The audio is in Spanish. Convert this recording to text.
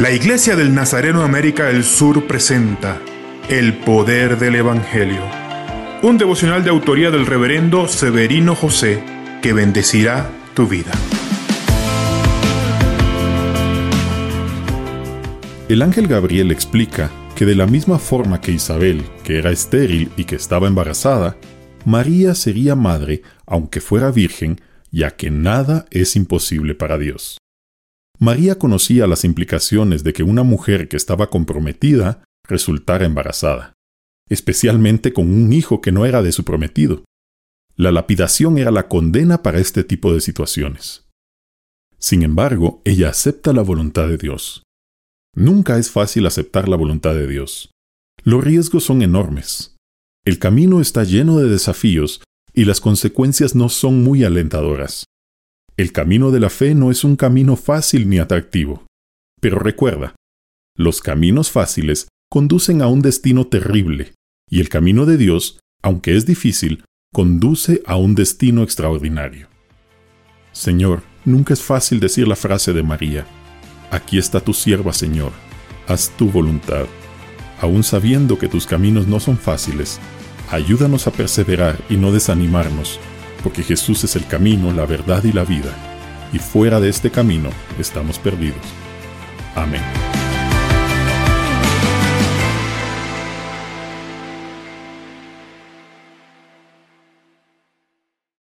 La Iglesia del Nazareno América del Sur presenta El Poder del Evangelio, un devocional de autoría del reverendo Severino José que bendecirá tu vida. El ángel Gabriel explica que de la misma forma que Isabel, que era estéril y que estaba embarazada, María sería madre aunque fuera virgen, ya que nada es imposible para Dios. María conocía las implicaciones de que una mujer que estaba comprometida resultara embarazada, especialmente con un hijo que no era de su prometido. La lapidación era la condena para este tipo de situaciones. Sin embargo, ella acepta la voluntad de Dios. Nunca es fácil aceptar la voluntad de Dios. Los riesgos son enormes. El camino está lleno de desafíos y las consecuencias no son muy alentadoras. El camino de la fe no es un camino fácil ni atractivo. Pero recuerda, los caminos fáciles conducen a un destino terrible, y el camino de Dios, aunque es difícil, conduce a un destino extraordinario. Señor, nunca es fácil decir la frase de María, Aquí está tu sierva, Señor, haz tu voluntad. Aun sabiendo que tus caminos no son fáciles, ayúdanos a perseverar y no desanimarnos, porque Jesús es el camino, la verdad y la vida, y fuera de este camino estamos perdidos. Amén.